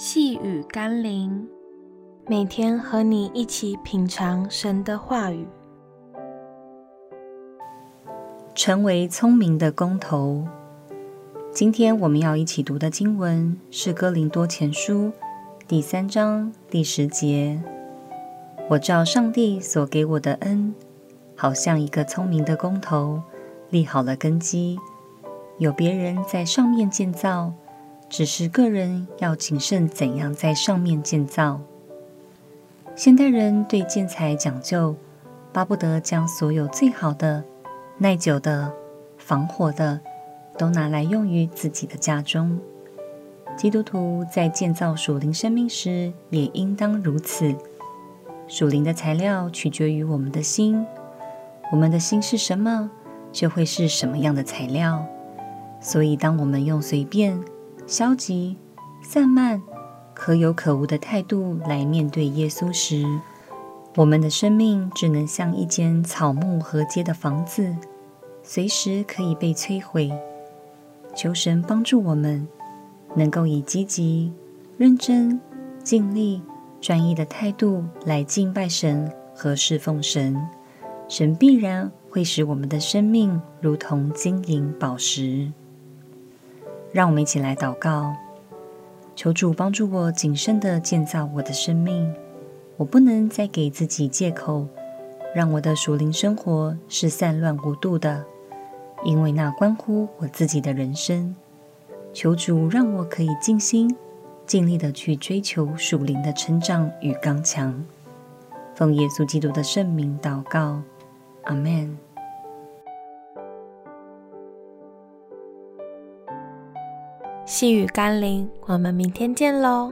细雨甘霖，每天和你一起品尝神的话语，成为聪明的工头。今天我们要一起读的经文是《哥林多前书》第三章第十节。我照上帝所给我的恩，好像一个聪明的工头，立好了根基，有别人在上面建造。只是个人要谨慎，怎样在上面建造。现代人对建材讲究，巴不得将所有最好的、耐久的、防火的，都拿来用于自己的家中。基督徒在建造属灵生命时，也应当如此。属灵的材料取决于我们的心，我们的心是什么，就会是什么样的材料。所以，当我们用随便，消极、散漫、可有可无的态度来面对耶稣时，我们的生命只能像一间草木合接的房子，随时可以被摧毁。求神帮助我们，能够以积极、认真、尽力、专一的态度来敬拜神和侍奉神。神必然会使我们的生命如同金银宝石。让我们一起来祷告，求主帮助我谨慎地建造我的生命。我不能再给自己借口，让我的属灵生活是散乱无度的，因为那关乎我自己的人生。求主让我可以尽心尽力地去追求属灵的成长与刚强。奉耶稣基督的圣名祷告，阿门。细雨甘霖，我们明天见喽。